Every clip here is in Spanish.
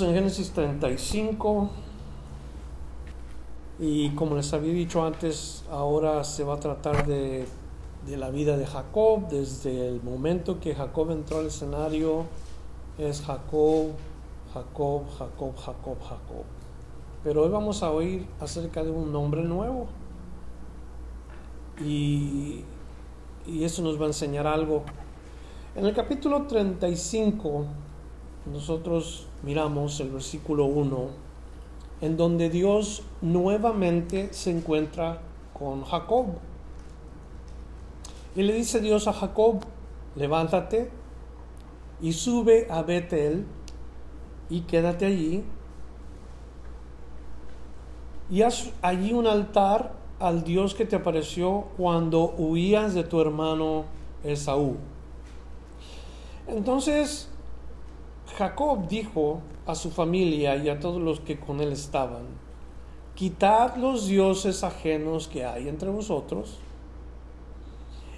En Génesis 35 y como les había dicho antes, ahora se va a tratar de, de, la vida de Jacob. Desde el momento que Jacob entró al escenario, es Jacob, Jacob, Jacob, Jacob, Jacob. Pero hoy vamos a oír acerca de un nombre nuevo. Y, y eso nos va a enseñar algo. En el capítulo 35, nosotros miramos el versículo 1 en donde Dios nuevamente se encuentra con Jacob. Y le dice Dios a Jacob, levántate y sube a Betel y quédate allí. Y haz allí un altar al Dios que te apareció cuando huías de tu hermano Esaú. Entonces Jacob dijo a su familia y a todos los que con él estaban, quitad los dioses ajenos que hay entre vosotros,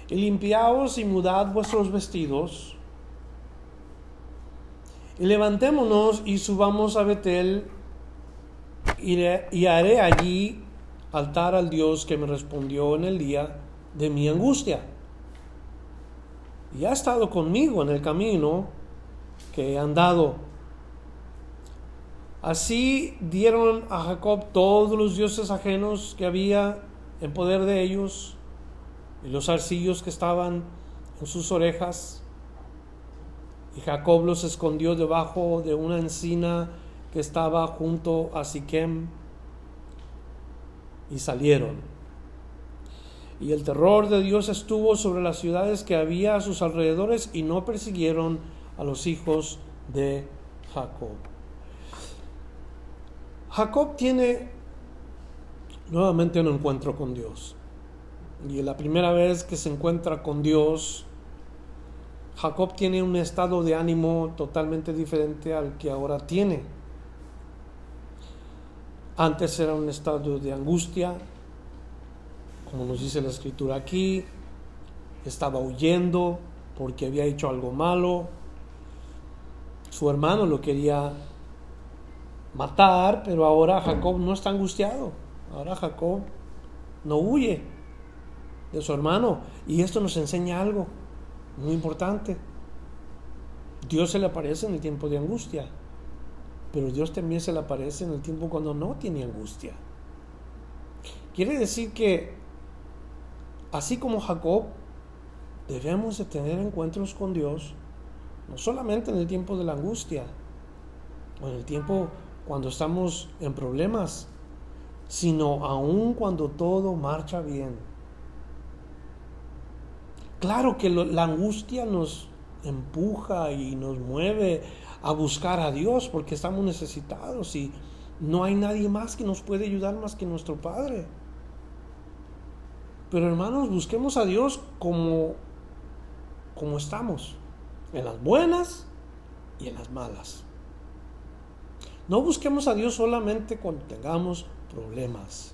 y limpiaos y mudad vuestros vestidos, y levantémonos y subamos a Betel, y, haré allí altar al Dios que me respondió en el día de mi angustia. Y ha estado conmigo en el camino que he andado. Así dieron a Jacob todos los dioses ajenos que había en poder de ellos y los arcillos que estaban en sus orejas. Y Jacob los escondió debajo de una encina que estaba junto a Siquem y salieron. Y el terror de Dios estuvo sobre las ciudades que había a sus alrededores y no persiguieron a los hijos de Jacob. Jacob tiene nuevamente un encuentro con Dios. Y la primera vez que se encuentra con Dios, Jacob tiene un estado de ánimo totalmente diferente al que ahora tiene. Antes era un estado de angustia, como nos dice la escritura aquí, estaba huyendo porque había hecho algo malo, su hermano lo quería matar, pero ahora Jacob no está angustiado. Ahora Jacob no huye de su hermano. Y esto nos enseña algo muy importante. Dios se le aparece en el tiempo de angustia, pero Dios también se le aparece en el tiempo cuando no tiene angustia. Quiere decir que, así como Jacob, debemos de tener encuentros con Dios no solamente en el tiempo de la angustia o en el tiempo cuando estamos en problemas, sino aún cuando todo marcha bien. Claro que la angustia nos empuja y nos mueve a buscar a Dios porque estamos necesitados y no hay nadie más que nos puede ayudar más que nuestro Padre. Pero hermanos, busquemos a Dios como, como estamos en las buenas y en las malas. No busquemos a Dios solamente cuando tengamos problemas,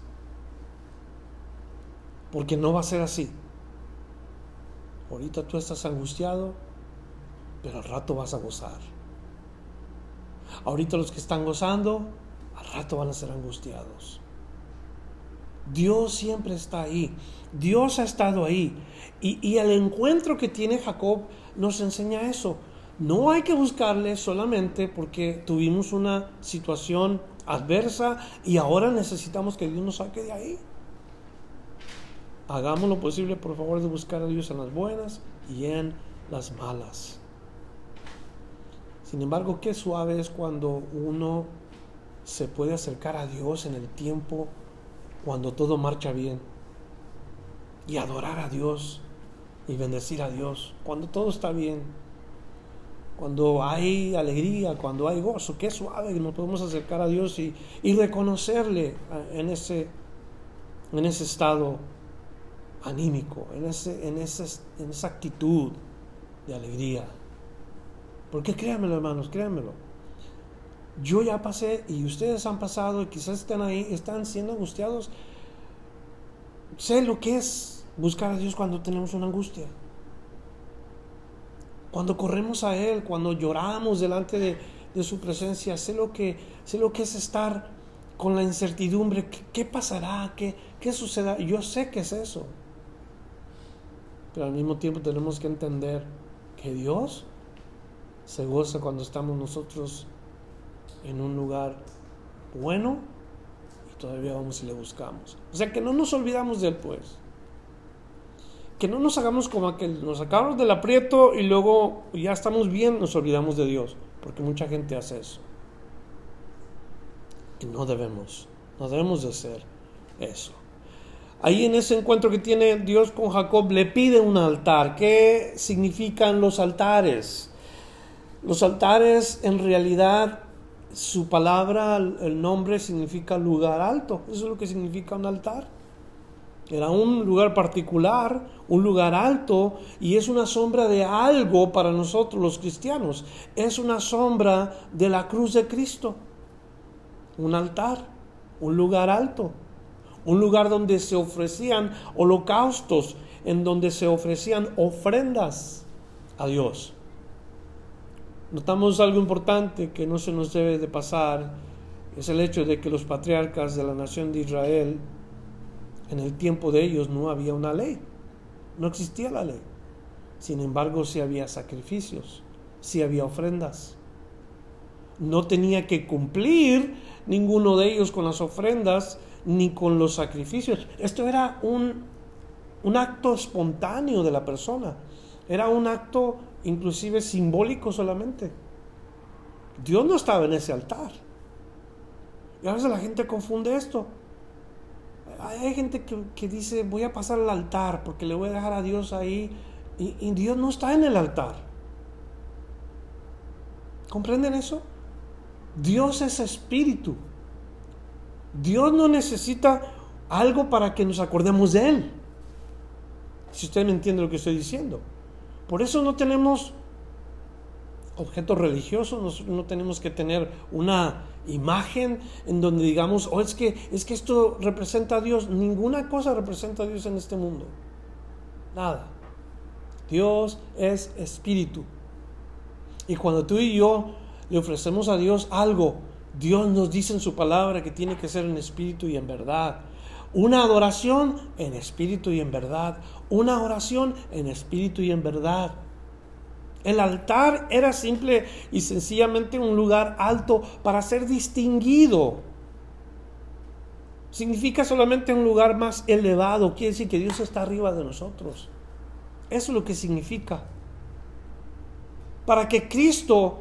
porque no va a ser así. Ahorita tú estás angustiado, pero al rato vas a gozar. Ahorita los que están gozando, al rato van a ser angustiados. Dios siempre está ahí. Dios ha estado ahí. Y, y, el encuentro que tiene Jacob nos enseña eso. No hay que buscarle solamente porque tuvimos una situación adversa y ahora necesitamos que Dios nos saque de ahí. Hagamos lo posible, por favor, de buscar a Dios en las buenas y en las malas. Sin embargo, qué suave es cuando uno se puede acercar a Dios en el tiempo cuando todo marcha bien y adorar a Dios y bendecir a Dios cuando todo está bien. cuando hay alegría, cuando hay gozo, qué suave que nos podemos acercar a Dios y, y reconocerle en ese, en ese estado anímico, en, ese, en, ese, en esa actitud de alegría. Porque créanmelo, hermanos, créanmelo. Yo ya pasé y ustedes han pasado y quizás están ahí, están siendo angustiados. Sé lo que es buscar a Dios cuando tenemos una angustia. Cuando corremos a Él, cuando lloramos delante de, su presencia, sé lo, que, sé lo que es estar con la incertidumbre. ¿Qué, pasará? ¿Qué, ¿Qué sucederá? Yo sé que es eso. Pero al mismo tiempo tenemos que entender que Dios se goza cuando estamos nosotros en un lugar bueno y todavía vamos y le buscamos. O sea que no nos olvidamos de Él, pues que no nos hagamos como aquel, nos sacamos del aprieto y luego ya estamos bien, nos olvidamos de Dios, porque mucha gente hace eso. Y no debemos, no debemos de hacer eso. Ahí en ese encuentro que tiene Dios con Jacob le pide un altar. ¿Qué significan los altares? Los altares en realidad su palabra, el nombre significa lugar alto. Eso es lo que significa un altar. Era un lugar particular, un lugar alto, y es una sombra de algo para nosotros los cristianos. Es una sombra de la cruz de Cristo. Un altar, un lugar alto, un lugar donde se ofrecían holocaustos, en donde se ofrecían ofrendas a Dios. Notamos algo importante que no se nos debe de pasar, es el hecho de que los patriarcas de la nación de Israel en el tiempo de ellos no había una ley, no existía la ley. Sin embargo, sí había sacrificios, sí había ofrendas. No tenía que cumplir ninguno de ellos con las ofrendas ni con los sacrificios. Esto era un, un acto espontáneo de la persona. Era un acto inclusive simbólico solamente. Dios no estaba en ese altar. Y a veces la gente confunde esto. Hay gente que, dice, voy a pasar al altar porque le voy a dejar a Dios ahí. Y, Dios no está en el altar. ¿Comprenden eso? Dios es espíritu. Dios no necesita algo para que nos acordemos de Él. Si usted me entiende lo que estoy diciendo. Por eso no tenemos objetos religiosos, no tenemos que tener una imagen en donde digamos, oh, es que, es que esto representa a Dios. Ninguna cosa representa a Dios en este mundo. Nada. Dios es espíritu. Y cuando tú y yo le ofrecemos a Dios algo, Dios nos dice en su palabra que tiene que ser en espíritu y en verdad. Una adoración en espíritu y en verdad. Una oración en espíritu y en verdad. El altar era simple y sencillamente un lugar alto para ser distinguido. Significa solamente un lugar más elevado. Quiere decir que Dios está arriba de nosotros. Eso es lo que significa. Para que Cristo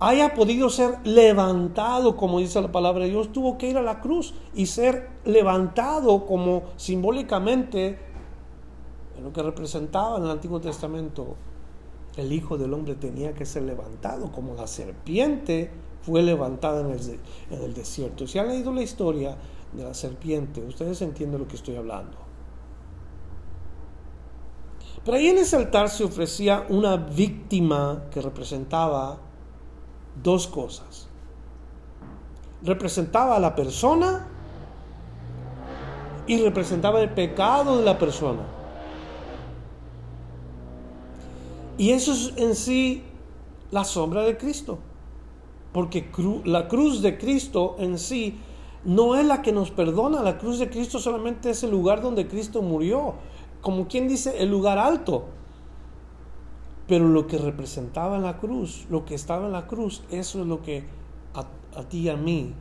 haya podido ser levantado, como dice la palabra de Dios, tuvo que ir a la cruz y ser levantado como simbólicamente en lo que representaba en el Antiguo Testamento el Hijo del Hombre tenía que ser levantado, como la serpiente fue levantada en el, desierto. Si han leído la historia de la serpiente, ustedes entienden lo que estoy hablando. Pero ahí en ese altar se ofrecía una víctima que representaba dos cosas. Representaba a la persona y representaba el pecado de la persona. Y eso es en sí la sombra de Cristo. Porque la cruz de Cristo en sí no es la que nos perdona. La cruz de Cristo solamente es el lugar donde Cristo murió. Como quien dice, el lugar alto. Pero lo que representaba en la cruz, lo que estaba en la cruz, eso es lo que a, a ti y a mí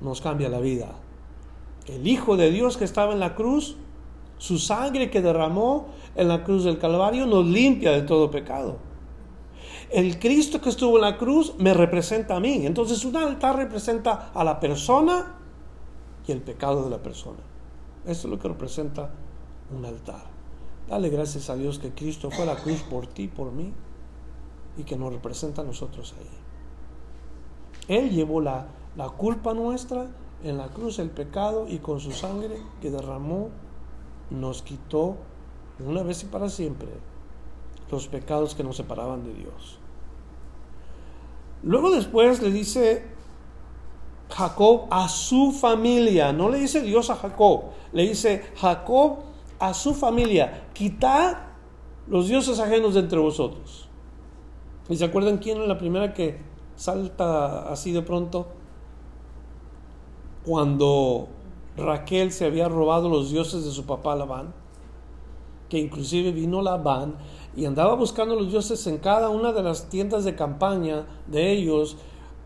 nos cambia la vida. El Hijo de Dios que estaba en la cruz su sangre que derramó en la cruz del Calvario nos limpia de todo pecado. El Cristo que estuvo en la cruz me representa a mí. Entonces un altar representa a la persona y el pecado de la persona. Eso es lo que representa un altar. Dale gracias a Dios que Cristo fue a la cruz por ti, por mí. y que nos representa a nosotros ahí. Él llevó la, la culpa nuestra en la cruz, el pecado, y con su sangre que derramó, nos quitó una vez y para siempre los pecados que nos separaban de Dios. Luego después le dice Jacob a su familia, no le dice Dios a Jacob, le dice Jacob a su familia, quitad los dioses ajenos de entre vosotros. ¿Y se acuerdan quién es la primera que salta así de pronto? Cuando Raquel se había robado los dioses de su papá Labán, que inclusive vino Labán y andaba buscando los dioses en cada una de las tiendas de campaña de ellos,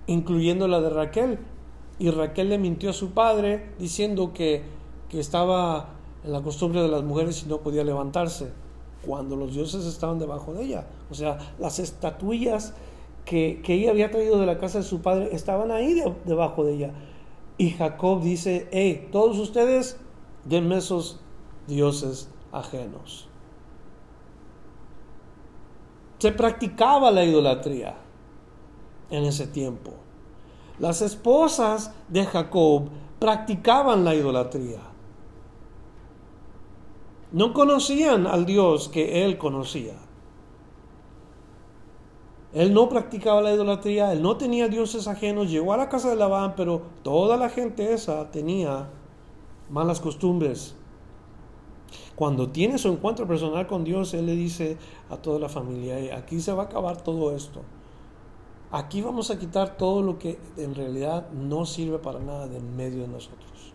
incluyendo la de Raquel. Y Raquel le mintió a su padre diciendo que, que estaba en la costumbre de las mujeres y no podía levantarse, cuando los dioses estaban debajo de ella. O sea, las estatuillas que, ella había traído de la casa de su padre estaban ahí debajo de ella. Y Jacob dice, hey, todos ustedes, denme esos dioses ajenos se practicaba la idolatría en ese tiempo. Las esposas de Jacob practicaban la idolatría. No conocían al Dios que él conocía. Él no practicaba la idolatría, él no tenía dioses ajenos, llegó a la casa de Labán, pero toda la gente esa tenía malas costumbres. Cuando tiene su encuentro personal con Dios, Él le dice a toda la familia, aquí se va a acabar todo esto. Aquí vamos a quitar todo lo que en realidad no sirve para nada de en medio de nosotros.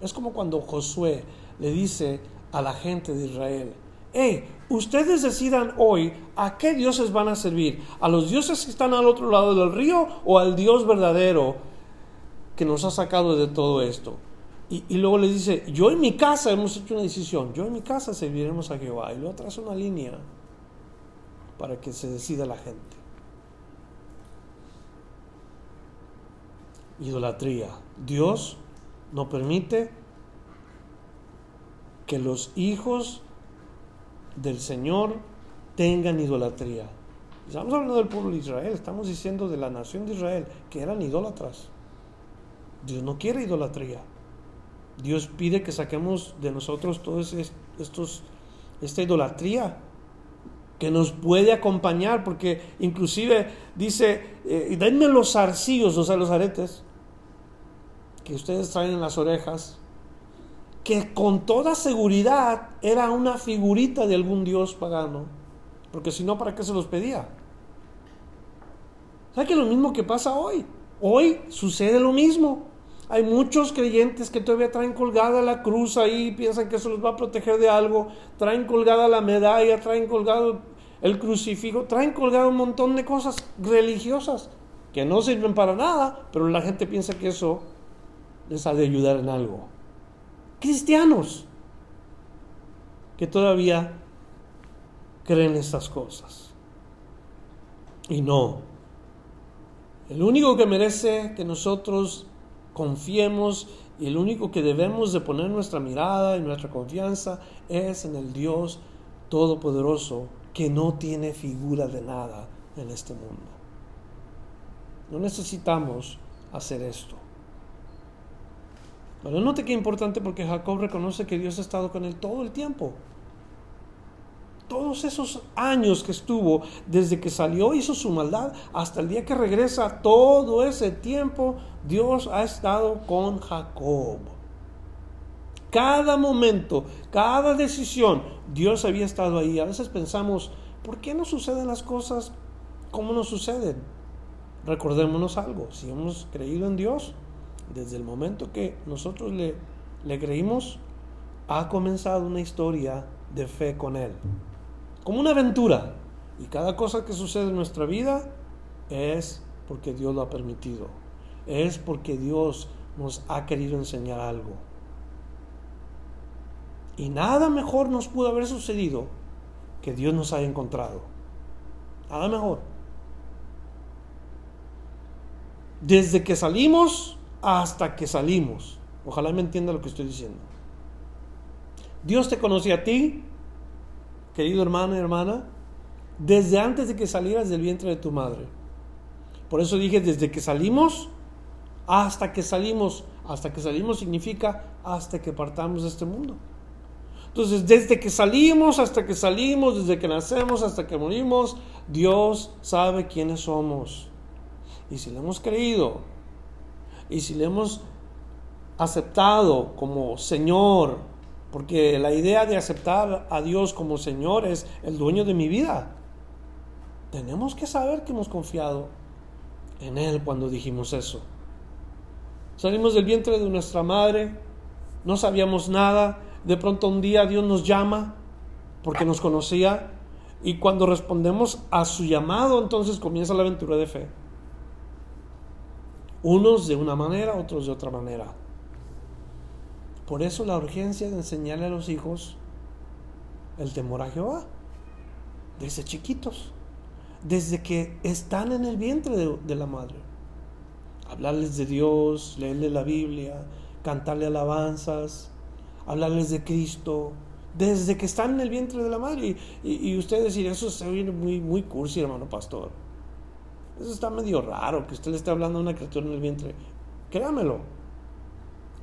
Es como cuando Josué le dice a la gente de Israel, hey, ustedes decidan hoy a qué dioses van a servir, a los dioses que están al otro lado del río o al Dios verdadero que nos ha sacado de todo esto. Y, luego le dice, yo en mi casa hemos hecho una decisión, yo en mi casa serviremos a Jehová. Y luego traza una línea para que se decida la gente. Idolatría. Dios no permite que los hijos del Señor tengan idolatría. Estamos hablando del pueblo de Israel, estamos diciendo de la nación de Israel, que eran idólatras. Dios no quiere idolatría. Dios pide que saquemos de nosotros todos esta idolatría que nos puede acompañar, porque inclusive dice, eh, denme los arcillos, o sea, los aretes, que ustedes traen en las orejas, que con toda seguridad era una figurita de algún dios pagano, porque si no, ¿para qué se los pedía? ¿Sabe que lo mismo que pasa hoy? Hoy sucede lo mismo. Hay muchos creyentes que todavía traen colgada la cruz ahí, piensan que eso los va a proteger de algo, traen colgada la medalla, traen colgado el crucifijo, traen colgado un montón de cosas religiosas que no sirven para nada, pero la gente piensa que eso les ha de ayudar en algo. Cristianos que todavía creen estas cosas. Y no. El único que merece que nosotros confiemos y el único que debemos de poner nuestra mirada y nuestra confianza es en el Dios Todopoderoso que no tiene figura de nada en este mundo. No necesitamos hacer esto. Pero note que importante porque Jacob reconoce que Dios ha estado con él todo el tiempo todos esos años que estuvo, desde que salió, hizo su maldad, hasta el día que regresa, todo ese tiempo, Dios ha estado con Jacob. Cada momento, cada decisión, Dios había estado ahí. A veces pensamos, ¿por qué no suceden las cosas como no suceden? Recordémonos algo, si hemos creído en Dios, desde el momento que nosotros le, creímos, ha comenzado una historia de fe con Él como una aventura. Y cada cosa que sucede en nuestra vida es porque Dios lo ha permitido. Es porque Dios nos ha querido enseñar algo. Y nada mejor nos pudo haber sucedido que Dios nos haya encontrado. Nada mejor. Desde que salimos hasta que salimos. Ojalá me entienda lo que estoy diciendo. Dios te conoce a ti querido hermano y hermana, desde antes de que salieras del vientre de tu madre. Por eso dije, desde que salimos hasta que salimos. Hasta que salimos significa hasta que partamos de este mundo. Entonces, desde que salimos hasta que salimos, desde que nacemos hasta que morimos, Dios sabe quiénes somos. Y si le hemos creído, y si le hemos aceptado como Señor, porque la idea de aceptar a Dios como Señor es el dueño de mi vida, tenemos que saber que hemos confiado en Él cuando dijimos eso. Salimos del vientre de nuestra madre, no sabíamos nada, de pronto un día Dios nos llama porque nos conocía y cuando respondemos a su llamado entonces comienza la aventura de fe. Unos de una manera, otros de otra manera. Por eso la urgencia de enseñarle a los hijos el temor a Jehová, desde chiquitos, desde que están en el vientre de, la madre. Hablarles de Dios, leerles la Biblia, cantarle alabanzas, hablarles de Cristo, desde que están en el vientre de la madre. Y, usted decir, eso se oye muy, muy cursi, hermano pastor. Eso está medio raro que usted le esté hablando a una criatura en el vientre. Créamelo.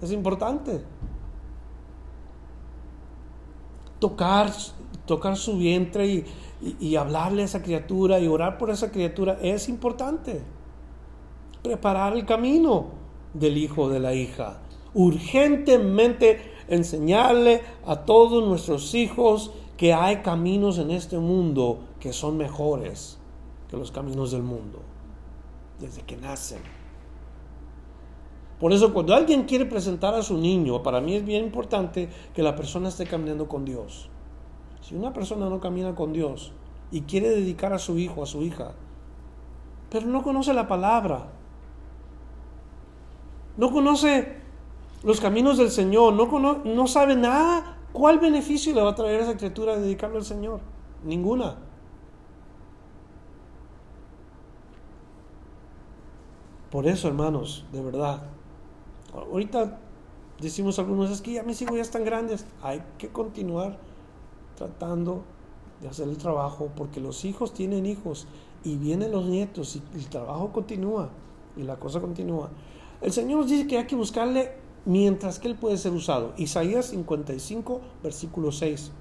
Es importante. Tocar, tocar su vientre y, y hablarle a esa criatura y orar por esa criatura es importante. Preparar el camino del hijo o de la hija. Urgentemente enseñarle a todos nuestros hijos que hay caminos en este mundo que son mejores que los caminos del mundo, desde que nacen. Por eso cuando alguien quiere presentar a su niño, para mí es bien importante que la persona esté caminando con Dios. Si una persona no camina con Dios y quiere dedicar a su hijo, a su hija, pero no conoce la palabra, no conoce los caminos del Señor, no, no sabe nada, ¿cuál beneficio le va a traer a esa criatura de dedicarlo al Señor? Ninguna. Por eso, hermanos, de verdad, ahorita decimos algunos, es que ya mis hijos ya están grandes, hay que continuar tratando de hacer el trabajo, porque los hijos tienen hijos y vienen los nietos y el trabajo continúa y la cosa continúa. El Señor nos dice que hay que buscarle mientras que Él puede ser usado. Isaías 55, versículo 6.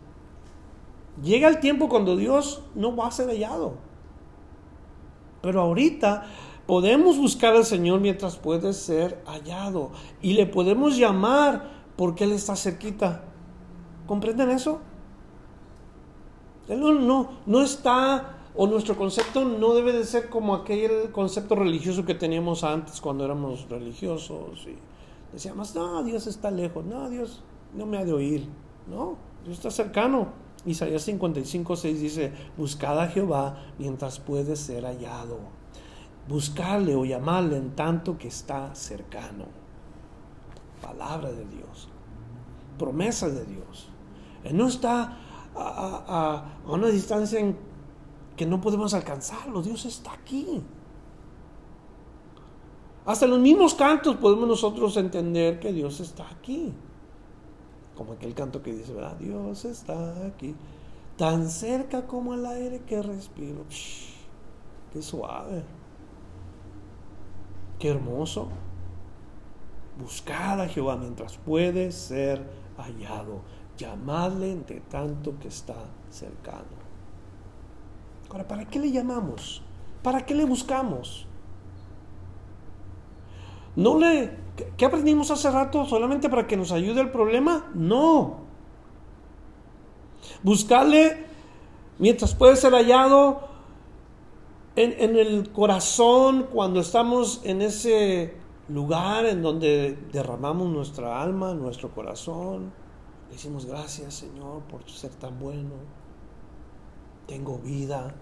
Llega el tiempo cuando Dios no va a ser hallado. Pero ahorita podemos buscar al Señor mientras puede ser hallado. Y le podemos llamar porque Él está cerquita. ¿Comprenden eso? Él no, no, está, o nuestro concepto no debe de ser como aquel concepto religioso que teníamos antes cuando éramos religiosos. Y, Decíamos, no, Dios está lejos, no, Dios no me ha de oír, no, Dios está cercano. Isaías 55, 6 dice, buscad a Jehová mientras puede ser hallado. Buscarle o llamarle en tanto que está cercano. Palabra de Dios, promesa de Dios. Él no está a, una distancia que no podemos alcanzarlo, Dios está aquí. Hasta en los mismos cantos podemos nosotros entender que Dios está aquí. Como aquel canto que dice, ¿verdad? Dios está aquí. Tan cerca como el aire que respiro. qué suave. Qué hermoso. Buscar a Jehová mientras puede ser hallado. Llamadle entre tanto que está cercano. Ahora, ¿para qué le llamamos? ¿Para qué le buscamos? No le... ¿Qué aprendimos hace rato? ¿Solamente para que nos ayude el problema? No. Buscarle mientras puede ser hallado en, el corazón cuando estamos en ese lugar en donde derramamos nuestra alma, nuestro corazón. Le decimos gracias Señor por ser tan bueno. Tengo vida,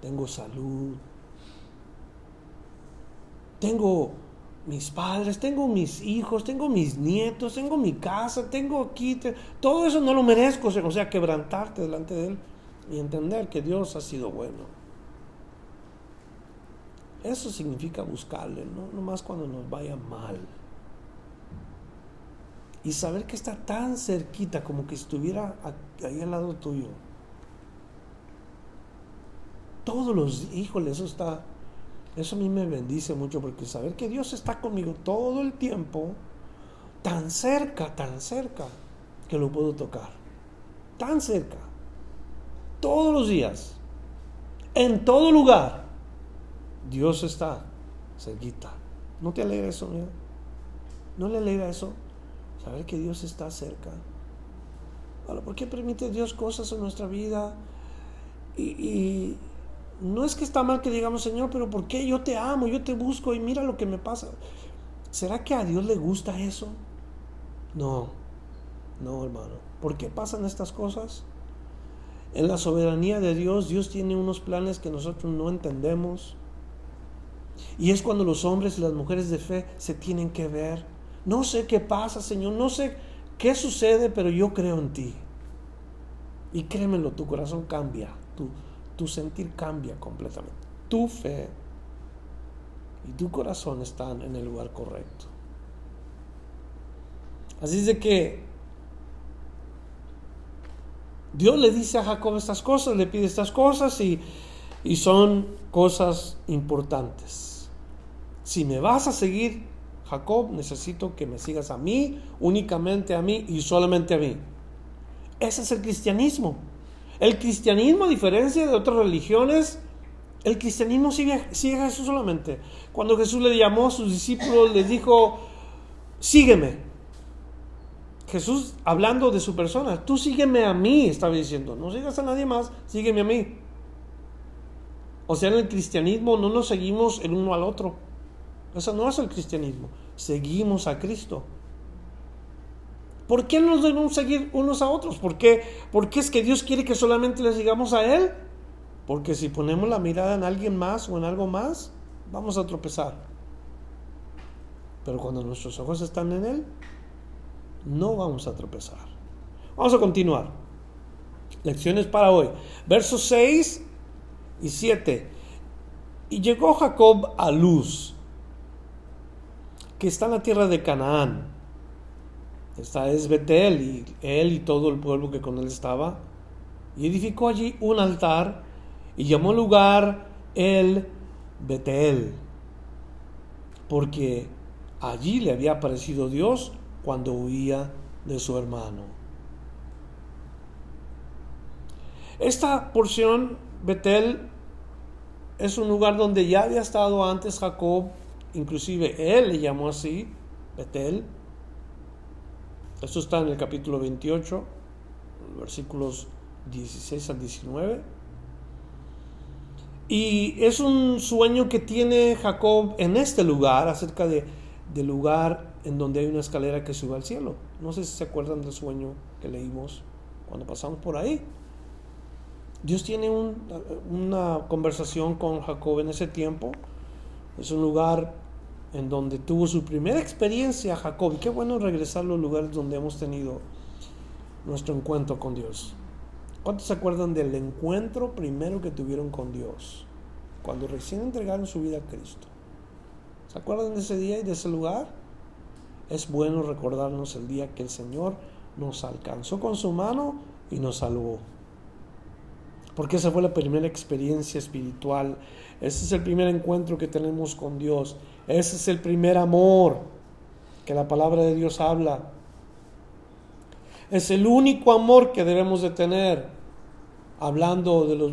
tengo salud, tengo mis padres, tengo mis hijos, tengo mis nietos, tengo mi casa, tengo aquí, todo eso no lo merezco, o sea, quebrantarte delante de Él y entender que Dios ha sido bueno. Eso significa buscarle, no nomás cuando nos vaya mal. Y saber que está tan cerquita como que estuviera ahí al lado tuyo. todos los, híjole, eso está, eso a mí me bendice mucho porque saber que Dios está conmigo todo el tiempo, tan cerca, tan cerca, que lo puedo tocar, tan cerca, todos los días, en todo lugar, Dios está cerquita. ¿No te alegra eso, mira? ¿No le alegra eso? Saber que Dios está cerca. ¿Por qué permite Dios cosas en nuestra vida? Y, no es que está mal que digamos, Señor, pero ¿por qué yo te amo, yo te busco y mira lo que me pasa? ¿Será que a Dios le gusta eso? No, no, hermano. ¿Por qué pasan estas cosas? En la soberanía de Dios, Dios tiene unos planes que nosotros no entendemos. Y es cuando los hombres y las mujeres de fe se tienen que ver. No sé qué pasa, Señor, no sé qué sucede, pero yo creo en ti. Y créemelo, tu corazón cambia, tu, tu sentir cambia completamente. Tu fe y tu corazón están en el lugar correcto. Así es de que Dios le dice a Jacob estas cosas, le pide estas cosas y, y son cosas importantes. Si me vas a seguir, Jacob, necesito que me sigas a mí, únicamente a mí y solamente a mí. Ese es el cristianismo. El cristianismo, a diferencia de otras religiones, el cristianismo sigue, sigue a Jesús solamente. Cuando Jesús le llamó a sus discípulos, les dijo, sígueme. Jesús, hablando de su persona, tú sígueme a mí, estaba diciendo, no sigas a nadie más, sígueme a mí. O sea, en el cristianismo no nos seguimos el uno al otro. Eso no es el cristianismo. Seguimos a Cristo. ¿Por qué nos debemos seguir unos a otros? ¿Por qué? Porque es que Dios quiere que solamente le sigamos a Él. Porque si ponemos la mirada en alguien más o en algo más, vamos a tropezar. Pero cuando nuestros ojos están en Él, no vamos a tropezar. Vamos a continuar. Lecciones para hoy. Versos 6 y 7. Y llegó Jacob a Luz, que está en la tierra de Canaán. Esta es Betel y él y todo el pueblo que con él estaba. Y edificó allí un altar y llamó lugar el Betel, porque allí le había aparecido Dios cuando huía de su hermano. Esta porción, Betel, es un lugar donde ya había estado antes Jacob, inclusive él le llamó así, Betel. Esto está en el capítulo 28, versículos 16 al 19. Y es un sueño que tiene Jacob en este lugar, acerca de, del lugar en donde hay una escalera que sube al cielo. No sé si se acuerdan del sueño que leímos cuando pasamos por ahí. Dios tiene una conversación con Jacob en ese tiempo. Es un lugar en donde tuvo su primera experiencia Jacob. Y qué bueno regresar a los lugares donde hemos tenido nuestro encuentro con Dios. ¿Cuántos se acuerdan del encuentro primero que tuvieron con Dios? Cuando recién entregaron su vida a Cristo. ¿Se acuerdan de ese día y de ese lugar? es bueno recordarnos el día que el Señor nos alcanzó con su mano y nos salvó. Porque esa fue la primera experiencia espiritual. Ese es el primer encuentro que tenemos con Dios. Ese es el primer amor que la palabra de Dios habla. Es el único amor que debemos de tener, hablando de los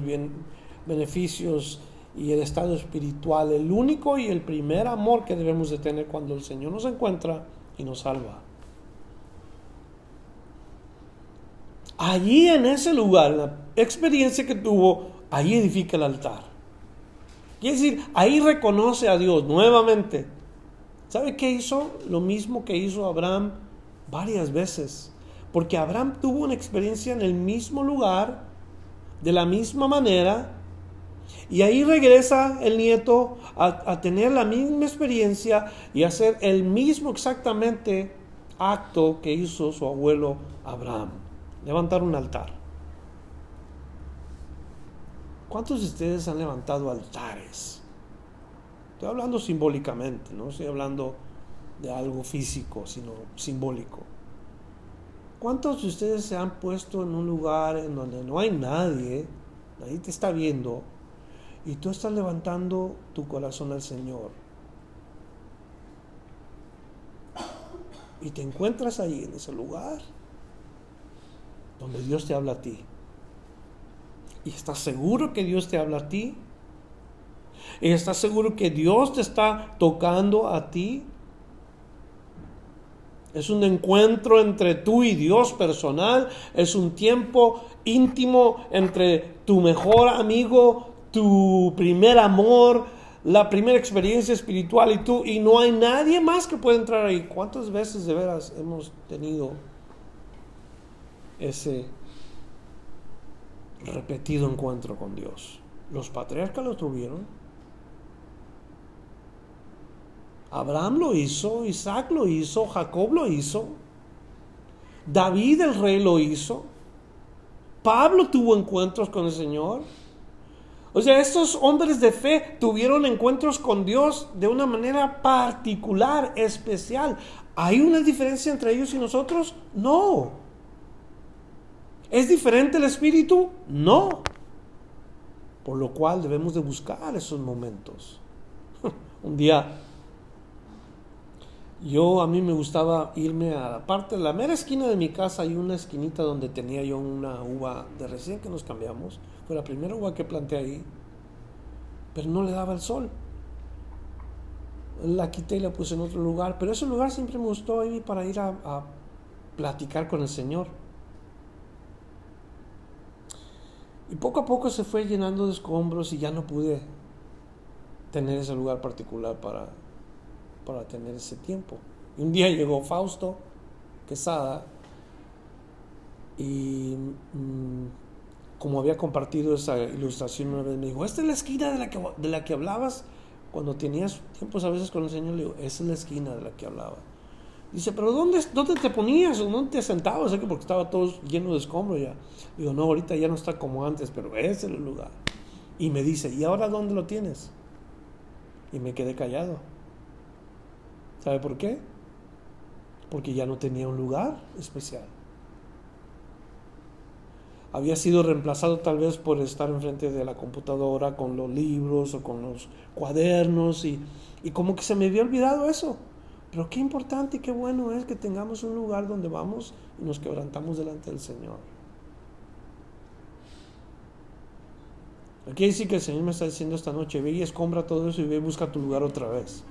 beneficios y el estado espiritual. El único y el primer amor que debemos de tener cuando el Señor nos encuentra y nos salva. Allí en ese lugar, la experiencia que tuvo, ahí edifica el altar. Quiere decir, ahí reconoce a Dios nuevamente. ¿Sabe qué hizo? Lo mismo que hizo Abraham varias veces. Porque Abraham tuvo una experiencia en el mismo lugar, de la misma manera, y ahí regresa el nieto a, tener la misma experiencia y hacer el mismo exactamente acto que hizo su abuelo Abraham, levantar un altar. ¿Cuántos de ustedes han levantado altares? Estoy hablando simbólicamente, no estoy hablando de algo físico, sino simbólico. ¿Cuántos de ustedes se han puesto en un lugar en donde no hay nadie, nadie te está viendo, y tú estás levantando tu corazón al Señor. Y te encuentras ahí en ese lugar donde Dios te habla a ti. Y estás seguro que Dios te habla a ti. Y estás seguro que Dios te está tocando a ti. Es un encuentro entre tú y Dios personal. Es un tiempo íntimo entre tu mejor amigo, tu primer amor, la primera experiencia espiritual y tú. Y no hay nadie más que pueda entrar ahí. ¿Cuántas veces de veras hemos tenido ese repetido encuentro con Dios? Los patriarcas lo tuvieron. Abraham lo hizo, Isaac lo hizo, Jacob lo hizo, David el rey lo hizo, Pablo tuvo encuentros con el Señor. O sea, estos hombres de fe tuvieron encuentros con Dios de una manera particular, especial. ¿Hay una diferencia entre ellos y nosotros? No. ¿Es diferente el espíritu? No. Por lo cual debemos de buscar esos momentos. Un día yo a mí me gustaba irme a la parte, la mera esquina de mi casa hay una esquinita donde tenía yo una uva de recién que nos cambiamos. Fue la primera uva que planté ahí, pero no le daba el sol. La quité y la puse en otro lugar, pero ese lugar siempre me gustó ahí para ir a, a platicar con el Señor. Y poco a poco se fue llenando de escombros y ya no pude tener ese lugar particular para, para tener ese tiempo. Y un día llegó Fausto Quesada y mm, como había compartido esa ilustración una vez, me dijo, esta es la esquina de la que, de la que hablabas cuando tenías tiempos a veces con el Señor. Le digo, esa es la esquina de la que hablaba. Dice, pero ¿dónde, dónde te ponías? ¿Dónde te sentabas? que porque estaba todo lleno de escombros ya. Digo, no, ahorita ya no está como antes, pero ese es el lugar. Y me dice, ¿y ahora dónde lo tienes? Y me quedé callado. ¿Sabe por qué? Porque ya no tenía un lugar especial. Había sido reemplazado tal vez por estar enfrente de la computadora con los libros o con los cuadernos y, y como que se me había olvidado eso. Pero qué importante y qué bueno es que tengamos un lugar donde vamos y nos quebrantamos delante del Señor. Aquí sí que el Señor me está diciendo esta noche, ve y escombra todo eso y ve y busca tu lugar otra vez.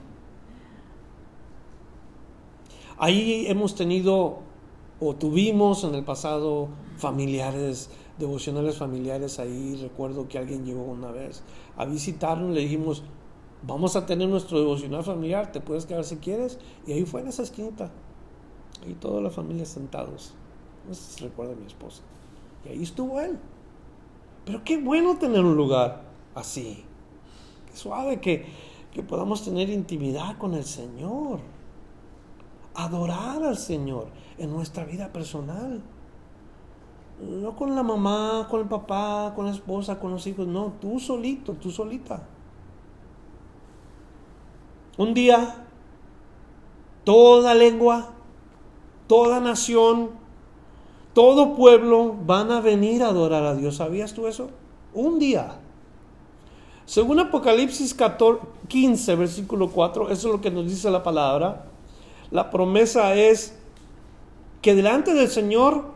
Ahí hemos tenido o tuvimos en el pasado familiares, devocionales familiares. Ahí recuerdo que alguien llegó una vez a visitarnos, le dijimos, vamos a tener nuestro devocional familiar, te puedes quedar si quieres. Y ahí fue en esa esquinita. Ahí toda la familia sentados. Recuerda a mi esposa. Y ahí estuvo él. Pero qué bueno tener un lugar así. Qué suave que, que podamos tener intimidad con el Señor adorar al Señor en nuestra vida personal. No con la mamá, con el papá, con la esposa, con los hijos, no, tú solito, tú solita. Un día, toda lengua, toda nación, todo pueblo van a venir a adorar a Dios. ¿Sabías tú eso? Un día. Según Apocalipsis 14, 15, versículo 4, eso es lo que nos dice la palabra. La promesa es que delante del Señor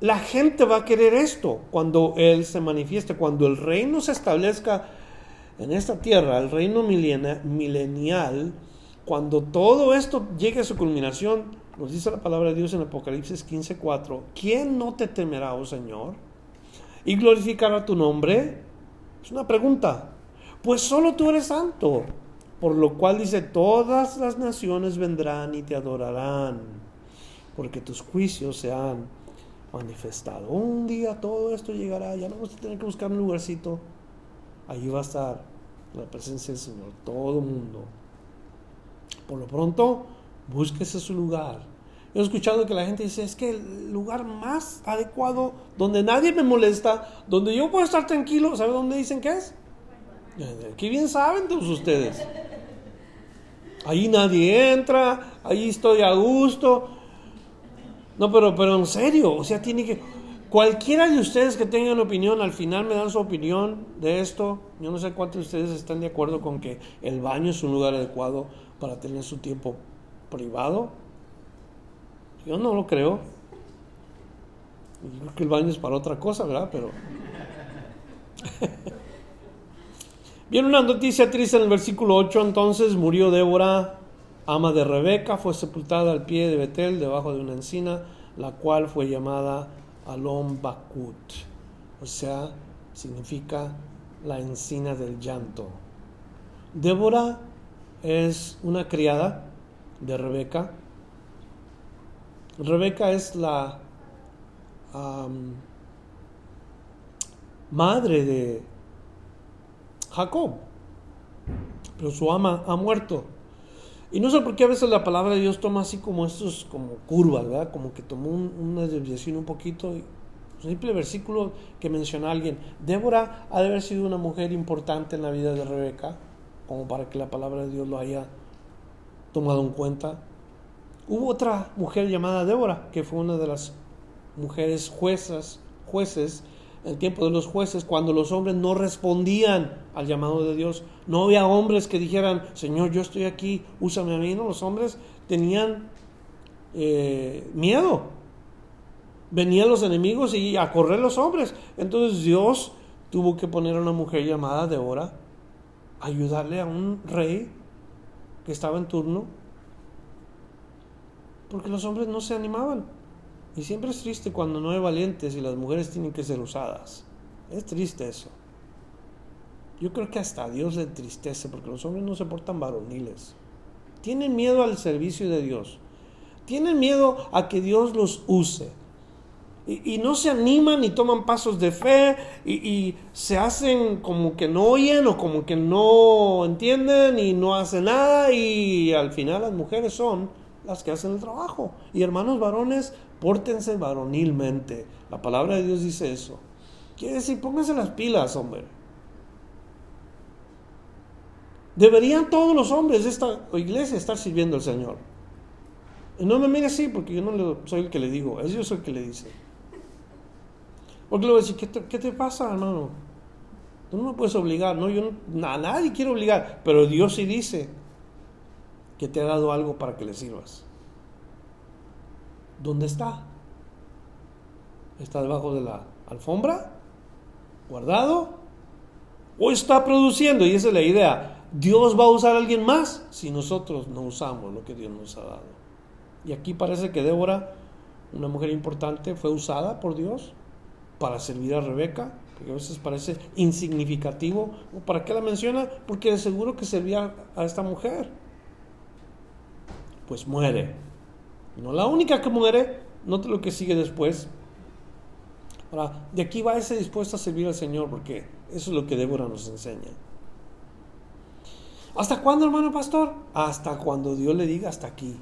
la gente va a querer esto cuando Él se manifieste, cuando el reino se establezca en esta tierra, el reino milenial, cuando todo esto llegue a su culminación, nos dice la palabra de Dios en Apocalipsis 15:4, ¿quién no te temerá, oh Señor? Y glorificará tu nombre. Es una pregunta. Pues solo tú eres santo. Por lo cual dice, todas las naciones vendrán y te adorarán, porque tus juicios se han manifestado. Un día todo esto llegará, ya no vamos a tener que buscar un lugarcito. Allí va a estar la presencia del Señor, todo el mundo. Por lo pronto, búsquese su lugar. He escuchado que la gente dice, es que el lugar más adecuado, donde nadie me molesta, donde yo puedo estar tranquilo, ¿sabe dónde dicen que es? Qué bien saben todos ustedes. Ahí nadie entra, ahí estoy a gusto. No, pero, pero en serio, o sea, tiene que... Cualquiera de ustedes que tengan opinión, al final me dan su opinión de esto. Yo no sé cuántos de ustedes están de acuerdo con que el baño es un lugar adecuado para tener su tiempo privado. Yo no lo creo. Yo creo que el baño es para otra cosa, ¿verdad? Pero. Viene una noticia triste en el versículo 8. Entonces murió Débora, ama de Rebeca, fue sepultada al pie de Betel, debajo de una encina, la cual fue llamada Alom Bakut. O sea, significa la encina del llanto. Débora es una criada de Rebeca. Rebeca es la madre de Jacob, pero su ama ha muerto. Y no sé por qué a veces la palabra de Dios toma así como estos, como curvas, ¿verdad? Como que tomó una desviación un poquito. un simple versículo que menciona alguien. Débora ha de haber sido una mujer importante en la vida de Rebeca, como para que la palabra de Dios lo haya tomado en cuenta. Hubo otra mujer llamada Débora, que fue una de las mujeres juezas, jueces el tiempo de los jueces, cuando los hombres no respondían al llamado de Dios. No había hombres que dijeran, Señor, yo estoy aquí, úsame a mí. No, los hombres tenían eh, miedo. Venían los enemigos y a correr los hombres. Entonces Dios tuvo que poner a una mujer llamada Débora ayudarle a un rey que estaba en turno, porque los hombres no se animaban. Y siempre es triste cuando no hay valientes y las mujeres tienen que ser usadas. Es triste eso. Yo creo que hasta Dios le entristece porque los hombres no se portan varoniles. Tienen miedo al servicio de Dios. Tienen miedo a que Dios los use. Y, no se animan ni toman pasos de fe y, y, se hacen como que no oyen o como que no entienden y no hacen nada y al final las mujeres son las que hacen el trabajo. Y hermanos varones, pórtense varonilmente. La palabra de Dios dice eso. Quiere decir, pónganse las pilas, hombre. Deberían todos los hombres de esta iglesia estar sirviendo al Señor. Y no me mire así, porque yo no soy el que le digo, es Dios el que le dice. Porque le voy a decir, ¿qué te, pasa, hermano? Tú no me puedes obligar, no, yo a nadie quiero obligar, pero Dios sí dice te ha dado algo para que le sirvas. ¿Dónde está? ¿Está debajo de la alfombra? ¿Guardado? ¿O está produciendo? Y esa es la idea. Dios va a usar a alguien más si nosotros no usamos lo que Dios nos ha dado. Y aquí parece que Débora, una mujer importante, fue usada por Dios para servir a Rebeca, porque a veces parece insignificativo. ¿Para qué la menciona? Porque de seguro que servía a esta mujer. Pues muere. No la única que muere, note lo que sigue después. Ahora, de aquí va ese dispuesto a servir al Señor, porque eso es lo que Débora nos enseña. ¿Hasta cuándo, hermano pastor? Hasta cuando Dios le diga hasta aquí.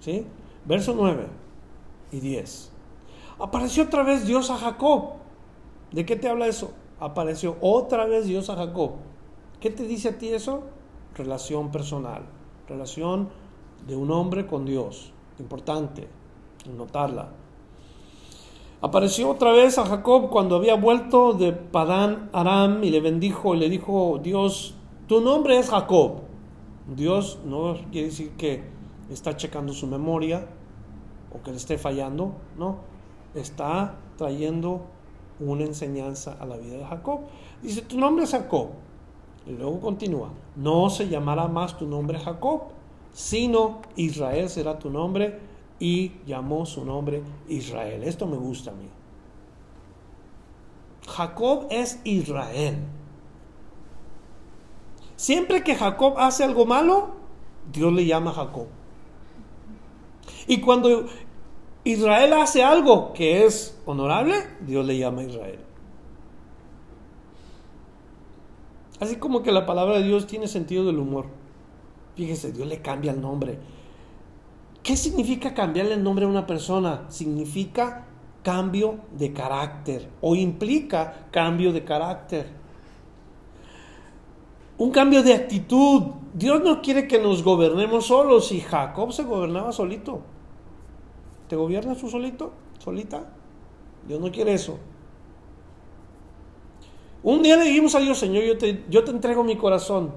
¿Sí? Verso 9 y 10. Apareció otra vez Dios a Jacob. ¿De qué te habla eso? Apareció otra vez Dios a Jacob. ¿Qué te dice a ti eso? Relación personal. Relación de un hombre con Dios. Importante notarla. Apareció otra vez a Jacob cuando había vuelto de Padán Aram y le bendijo y le dijo, Dios, tu nombre es Jacob. Dios no quiere decir que está checando su memoria o que le esté fallando, no. Está trayendo una enseñanza a la vida de Jacob. Dice, tu nombre es Jacob. Y luego continúa, no se llamará más tu nombre Jacob, sino Israel será tu nombre y llamó su nombre Israel. Esto me gusta a mí. Jacob es Israel. Siempre que Jacob hace algo malo, Dios le llama Jacob. Y cuando Israel hace algo que es honorable, Dios le llama Israel. Así como que la palabra de Dios tiene sentido del humor. Fíjese, Dios le cambia el nombre. ¿Qué significa cambiarle el nombre a una persona? Significa cambio de carácter o implica cambio de carácter. Un cambio de actitud. Dios no quiere que nos gobernemos solos y Jacob se gobernaba solito. ¿Te gobiernas tú solito? ¿Solita? Dios no quiere eso. Un día le dijimos a Dios, Señor, yo te, yo te entrego mi corazón.